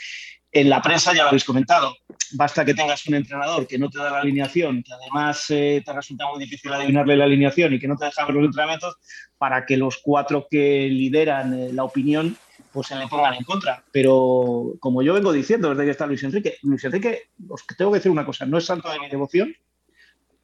En la prensa ya lo habéis comentado, basta que tengas un entrenador que no te da la alineación, que además eh, te resulta muy difícil adivinarle la alineación y que no te deja ver los entrenamientos, para que los cuatro que lideran eh, la opinión pues se le pongan en contra. Pero como yo vengo diciendo desde que está Luis Enrique, Luis Enrique, os tengo que decir una cosa, no es santo de mi devoción,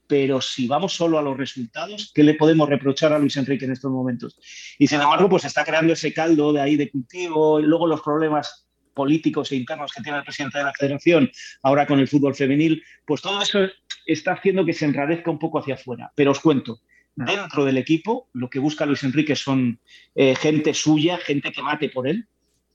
pero si vamos solo a los resultados, ¿qué le podemos reprochar a Luis Enrique en estos momentos? Y sin embargo, pues está creando ese caldo de ahí de cultivo y luego los problemas políticos e internos que tiene el presidente de la federación, ahora con el fútbol femenil, pues todo eso está haciendo que se enradezca un poco hacia afuera. Pero os cuento, dentro del equipo, lo que busca Luis Enrique son eh, gente suya, gente que mate por él,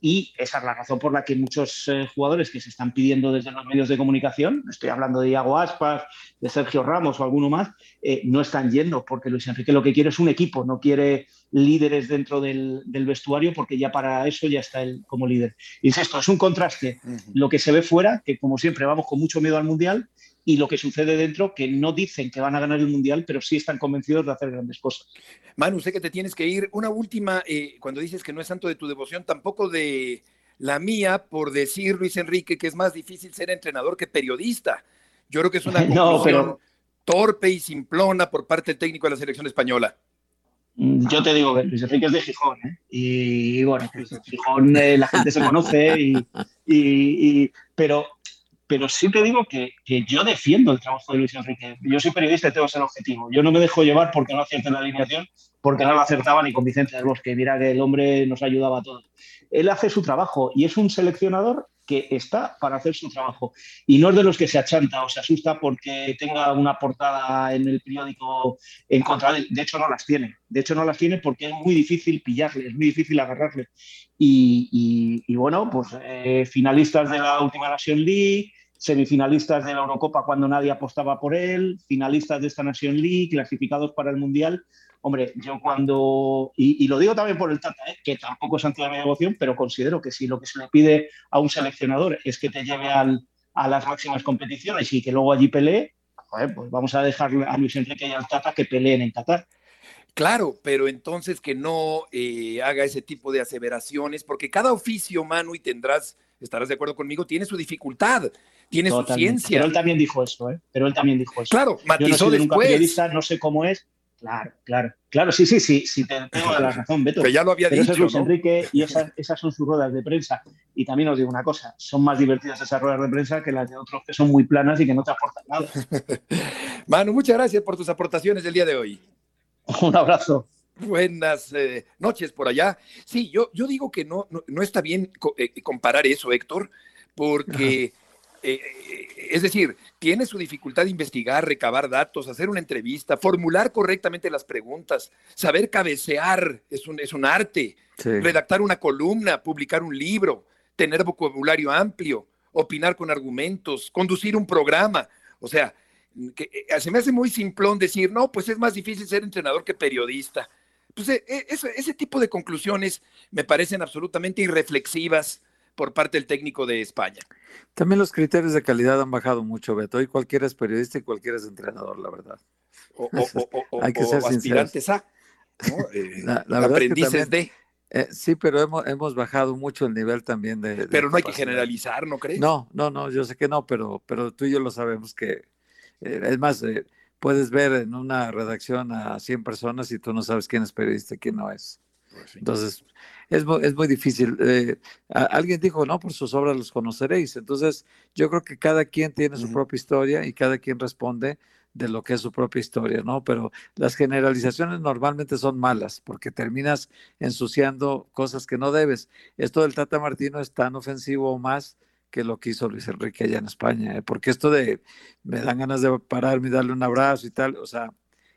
y esa es la razón por la que muchos eh, jugadores que se están pidiendo desde los medios de comunicación, estoy hablando de Iago Aspas, de Sergio Ramos o alguno más, eh, no están yendo, porque Luis Enrique lo que quiere es un equipo, no quiere líderes dentro del, vestuario, porque ya para eso ya está él como líder. Insisto, es un contraste lo que se ve fuera, que como siempre vamos con mucho miedo al Mundial, y lo que sucede dentro, que no dicen que van a ganar el Mundial, pero sí están convencidos de hacer grandes cosas. Manu, sé que te tienes que ir. Una última, eh, cuando dices que no es santo de tu devoción, tampoco de la mía, por decir, Luis Enrique, que es más difícil ser entrenador que periodista. Yo creo que es una conclusión torpe y simplona por parte del técnico de la selección española. Mm, yo te digo que Luis Enrique es de Gijón, ¿eh? y, bueno, pues en Gijón eh, la gente se conoce, y, y, pero pero sí te digo que, yo defiendo el trabajo de Luis Enrique. Yo soy periodista y tengo ese objetivo. Yo no me dejo llevar porque no acierte la alineación, porque no lo acertaba ni con Vicente del Bosque. Mira que el hombre nos ayudaba a todos. Él hace su trabajo y es un seleccionador que está para hacer su trabajo. Y no es de los que se achanta o se asusta porque tenga una portada en el periódico en contra de él. De hecho, no las tiene. De hecho, no las tiene porque es muy difícil pillarle, es muy difícil agarrarle. Y, bueno, pues eh, finalistas de la última Nation League, semifinalistas de la Eurocopa cuando nadie apostaba por él, finalistas de esta Nation League, clasificados para el Mundial. Hombre, yo cuando, y, lo digo también por el Tata, ¿eh? que tampoco es ante la devoción, pero considero que si lo que se le pide a un seleccionador es que te lleve a las máximas competiciones y que luego allí pelee, pues vamos a dejar a Luis Enrique y al Tata que peleen en Qatar. Claro, pero entonces que no eh, haga ese tipo de aseveraciones, porque cada oficio, Manu, y tendrás, estarás de acuerdo conmigo, tiene su dificultad tiene su ciencia. Pero él también dijo eso, ¿eh? Pero él también dijo eso. Claro, matizó Yo no después. periodista, no sé cómo es. Claro, claro, claro, sí, sí, sí, sí, te tengo la razón, Beto. Que ya lo había Pero dicho. Eso es Luis Enrique y esas, esas son sus ruedas de prensa. Y también os digo una cosa, son más divertidas esas ruedas de prensa que las de otros que son muy planas y que no te aportan nada. Manu, muchas gracias por tus aportaciones del día de hoy. Un abrazo. Buenas eh, noches por allá. Sí, yo, yo digo que no, no, está bien eh, comparar eso, Héctor, porque eh, es decir, tiene su dificultad de investigar, recabar datos, hacer una entrevista, formular correctamente las preguntas, saber cabecear es un, es un arte, redactar una columna, publicar un libro, tener vocabulario amplio, opinar con argumentos, conducir un programa. O sea, que, eh, se me hace muy simplón decir, no, pues es más difícil ser entrenador que periodista. Pues eh, ese, ese tipo de conclusiones me parecen absolutamente irreflexivas por parte del técnico de España. También los criterios de calidad han bajado mucho, Beto. Hoy cualquiera es periodista y cualquiera es entrenador, la verdad. O, Hay que ser aspirantes a, eh, la, aprendices de. Eh, sí, pero hemos, hemos bajado mucho el nivel también de. pero no hay que generalizar, ¿no crees? No, no, no, yo sé que no, pero, pero tú y yo lo sabemos que. Eh, es más, puedes ver en una redacción a 100 personas y tú no sabes quién es periodista y quién no es. Pues Entonces, es, es muy difícil. Eh, alguien dijo, no, por sus obras los conoceréis. Entonces, yo creo que cada quien tiene su propia historia y cada quien responde de lo que es su propia historia, ¿no? Pero las generalizaciones normalmente son malas porque terminas ensuciando cosas que no debes. Esto del Tata Martino es tan ofensivo o más que lo que hizo Luis Enrique allá en España, ¿eh? porque esto de me dan ganas de pararme y darle un abrazo y tal, o sea,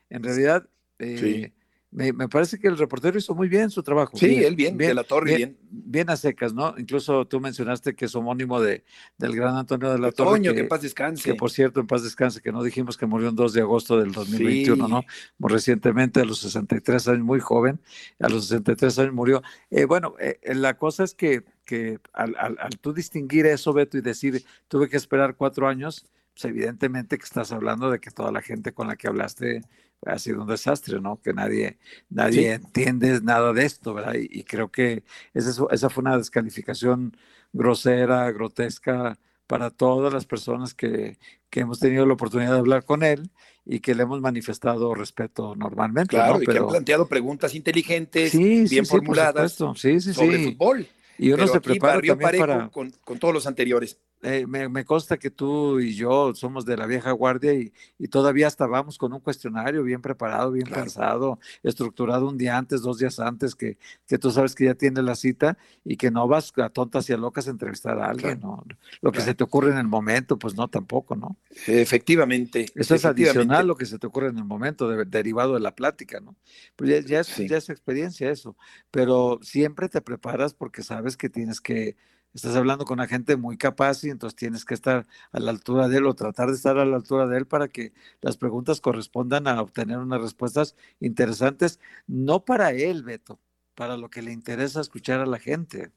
en realidad eh, me, parece que el reportero hizo muy bien su trabajo. Sí, él bien, de la Torre, bien, bien. a secas, ¿no? Incluso tú mencionaste que es homónimo de, del gran Antonio de la Torre. Torre. Que, en paz descanse. Que por cierto, en paz descanse, que no dijimos que murió el 2 de agosto del 2021, ¿no? Muy recientemente, a los 63 años, muy joven, a los 63 años murió. Eh, bueno, eh, la cosa es que, que al, al, al tú distinguir eso, Beto, y decir, tuve que esperar cuatro años, pues evidentemente que estás hablando de que toda la gente con la que hablaste ha sido un desastre, ¿no? Que nadie, nadie entiende nada de esto, ¿verdad? Y, creo que esa, esa fue una descalificación grosera, grotesca para todas las personas que, que, hemos tenido la oportunidad de hablar con él y que le hemos manifestado respeto normalmente. Claro, y que han planteado preguntas inteligentes, bien formuladas sí, sí, sobre fútbol. Y uno se prepara también para... Con, con, todos los anteriores. Eh, me, consta que tú y yo somos de la vieja guardia y, todavía hasta vamos con un cuestionario bien preparado, bien pensado, estructurado un día antes, dos días antes, que, que tú sabes que ya tienes la cita y que no vas a tontas y a locas a entrevistar a alguien, ¿no? Lo que se te ocurre en el momento, pues no tampoco, ¿no? Efectivamente. Eso es adicional lo que se te ocurre en el momento, derivado de la plática, ¿no? Pues ya, es, ya es experiencia eso, pero siempre te preparas porque sabes que tienes que estás hablando con una gente muy capaz y entonces tienes que estar a la altura de él o tratar de estar a la altura de él para que las preguntas correspondan a obtener unas respuestas interesantes, no para él, Beto, para lo que le interesa escuchar a la gente.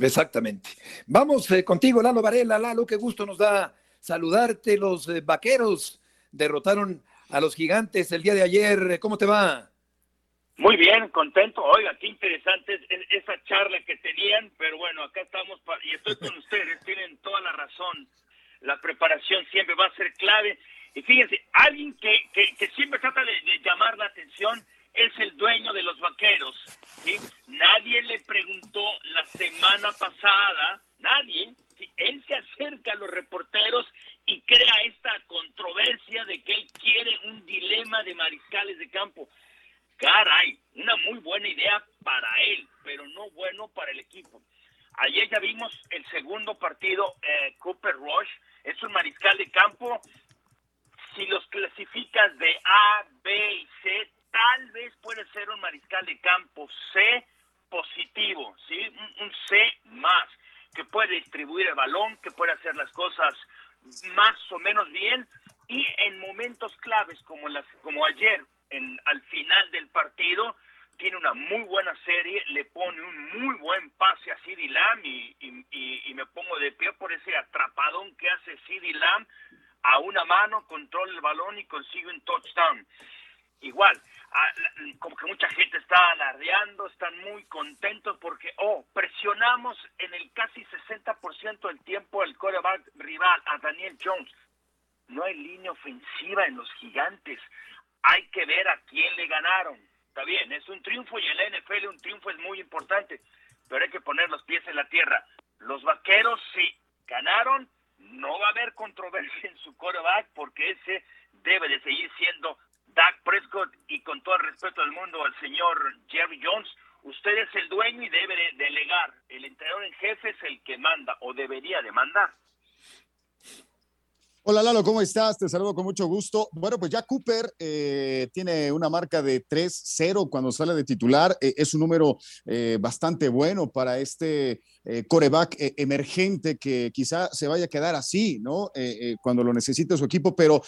Exactamente. Vamos eh, contigo, Lalo Varela. Lalo, qué gusto nos da saludarte. Los eh, vaqueros derrotaron a los gigantes el día de ayer. ¿Cómo te va? Muy bien, contento. Oiga, qué interesante esa charla que tenían, pero bueno, acá estamos y estoy con ustedes, tienen toda la razón. La preparación siempre va a ser clave. Y fíjense, alguien que, que, siempre trata de, llamar la atención es el dueño de los vaqueros. ¿sí? Nadie le preguntó la semana pasada, nadie, él se acerca a los reporteros y crea esta controversia de que él quiere un dilema de mariscales de campo. Caray, una muy buena idea para él, pero no bueno para el equipo. Ayer ya vimos el segundo partido, eh, Cooper Rush, es un mariscal de campo. Si los clasificas de A, B y C, tal vez puede ser un mariscal de campo C positivo, ¿sí? Un, C más, que puede distribuir el balón, que puede hacer las cosas más o menos bien y en momentos claves como, las, como ayer al final del partido, tiene una muy buena serie, le pone un muy buen pase a CD Lamb y, y, me pongo de pie por ese atrapadón que hace CD Lamb a una mano, controla el balón y consigue un touchdown. Igual, como que mucha gente está alardeando, están muy contentos porque, oh, presionamos en el casi 60% del tiempo el coreback rival, a Daniel Jones. No hay línea ofensiva en los gigantes hay que ver a quién le ganaron. Está bien, es un triunfo y el NFL un triunfo es muy importante, pero hay que poner los pies en la tierra. Los vaqueros sí ganaron, no va a haber controversia en su coreback porque ese debe de seguir siendo Dak Prescott y con todo el respeto del mundo al señor Jerry Jones, usted es el dueño y debe de delegar. El entrenador en jefe es el que manda o debería de mandar. Hola Lalo, ¿cómo estás? Te saludo con mucho gusto. Bueno, pues ya Cooper eh, tiene una marca de 3-0 cuando sale de titular. Eh, es un número eh, bastante bueno para este coreback emergente que quizá se vaya a quedar así, ¿no? cuando lo necesite su equipo. Pero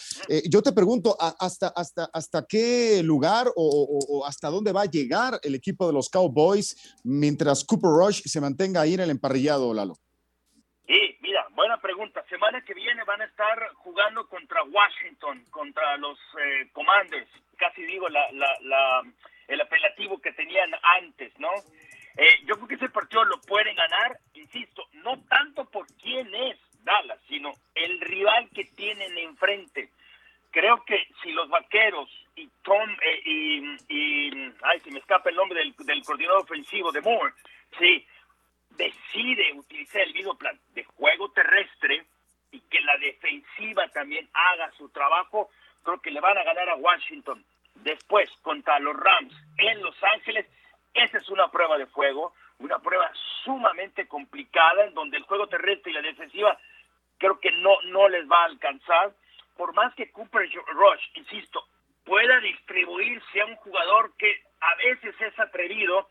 yo te pregunto, ¿hasta, hasta, ¿hasta qué lugar o, o, hasta dónde va a llegar el equipo de los Cowboys mientras Cooper Rush se mantenga ahí en el emparrillado, Lalo? Pregunta. Semana que viene van a estar jugando contra Washington, contra los eh, Commanders. Casi digo la, la, el apelativo que tenían antes, ¿no? Eh, yo creo que ese partido lo pueden ganar, insisto, no tanto por quién es Dallas, sino el rival que tienen enfrente. Creo que si los vaqueros y Tom eh, y, y, ay, se me escapa el nombre del, del coordinador ofensivo de Moore, sí, decide utilizar el mismo plan de juego terrestre y que la defensiva también haga su trabajo, creo que le van a ganar a Washington. Después, contra los Rams en Los Ángeles, esa es una prueba de fuego, una prueba sumamente complicada en donde el juego terrestre y la defensiva creo que no, no les va a alcanzar. Por más que Cooper Rush, insisto, pueda distribuirse a un jugador que a veces es atrevido,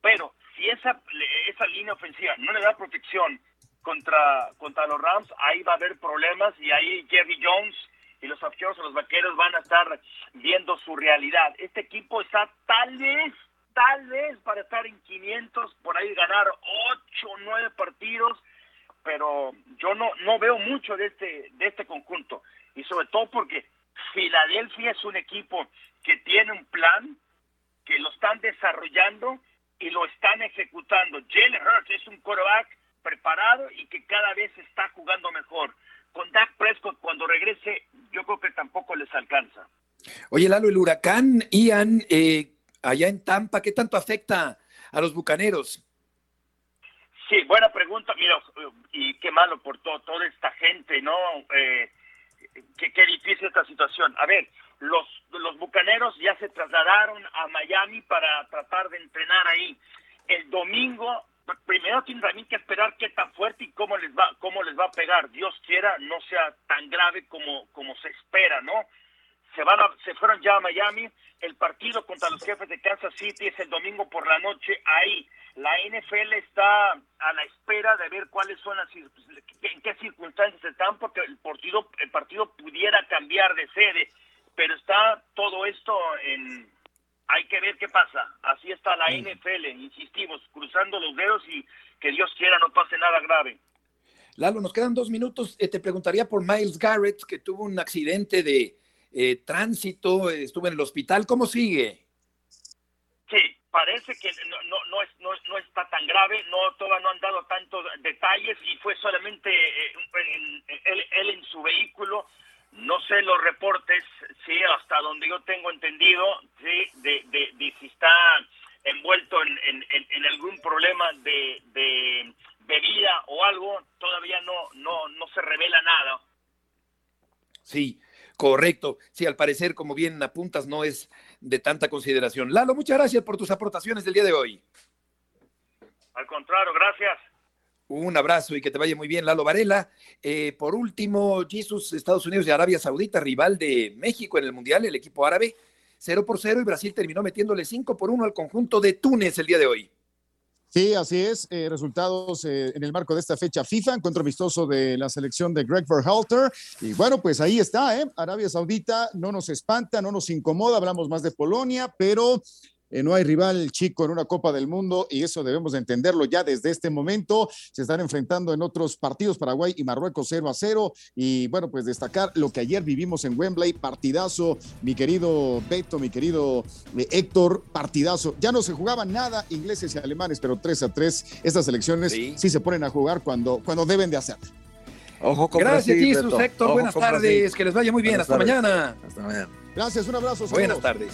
pero si esa, esa línea ofensiva no le da protección contra, contra los Rams, ahí va a haber problemas y ahí Jerry Jones y los aficionados los vaqueros van a estar viendo su realidad. Este equipo está tal vez, tal vez para estar en 500, por ahí ganar 8 o 9 partidos, pero yo no, no veo mucho de este, de este conjunto. Y sobre todo porque Filadelfia es un equipo que tiene un plan, que lo están desarrollando y lo están ejecutando. Jalen Hurts es un quarterback preparado y que cada vez está jugando mejor. Con Dak Prescott cuando regrese, yo creo que tampoco les alcanza. Oye, Lalo, el huracán Ian eh, allá en Tampa, ¿qué tanto afecta a los bucaneros? Sí, buena pregunta. Mira, y qué malo por todo, toda esta gente, ¿no? Eh, qué, qué difícil esta situación. A ver, los, los bucaneros ya se trasladaron a Miami para tratar de entrenar ahí. El domingo, primero también que esperar qué tan fuerte y cómo les va, cómo les va a pegar. Dios quiera no sea tan grave como, como se espera, ¿no? Se van a, se fueron ya a Miami. El partido contra los jefes de Kansas City es el domingo por la noche ahí. La NFL está a la espera de ver cuáles son las en qué circunstancias están porque el partido el partido pudiera cambiar de sede, pero está todo esto en hay que ver qué pasa. Así está la NFL, insistimos, cruzando los dedos y que Dios quiera no pase nada grave. Lalo, nos quedan dos minutos. Eh, te preguntaría por Miles Garrett, que tuvo un accidente de eh, tránsito, eh, estuvo en el hospital. ¿Cómo sigue? Sí, parece que no, no, no, es, no, no está tan grave, no todavía no han dado tantos detalles y fue solamente eh, él, él en su vehículo. No sé los reportes, sí, hasta donde yo tengo entendido, sí, de, de, de si está envuelto en, en, en- en algún problema de, de bebida o algo, todavía no, no, no se revela nada. Sí, correcto. Sí, al parecer, como bien apuntas, no es de tanta consideración. Lalo, muchas gracias por tus aportaciones del día de hoy. Al contrario, gracias. Un abrazo y que te vaya muy bien, Lalo Varela. Eh, por último, Jesus, Estados Unidos y Arabia Saudita, rival de México en el Mundial, el equipo árabe, 0 por 0 y Brasil terminó metiéndole 5 por 1 al conjunto de Túnez el día de hoy. Sí, así es. Eh, resultados eh, en el marco de esta fecha FIFA, encuentro amistoso de la selección de Greg Berhalter. Y bueno, pues ahí está, ¿eh? Arabia Saudita no nos espanta, no nos incomoda. Hablamos más de Polonia, pero eh, no hay rival chico en una Copa del Mundo y eso debemos de entenderlo ya desde este momento. Se están enfrentando en otros partidos Paraguay y Marruecos 0 a 0. Y bueno, pues destacar lo que ayer vivimos en Wembley, partidazo, mi querido Beto, mi querido eh, Héctor, partidazo. Ya no se jugaban nada ingleses y alemanes, pero 3 a 3. Estas elecciones sí, se ponen a jugar cuando, cuando deben de hacer. Ojo con Gracias, Brasil, Beto. Héctor. Ojo Buenas tardes. Brasil. Que les vaya muy bien. Buenas Hasta tardes. mañana. Hasta mañana. Gracias, un abrazo. Buenas tardes.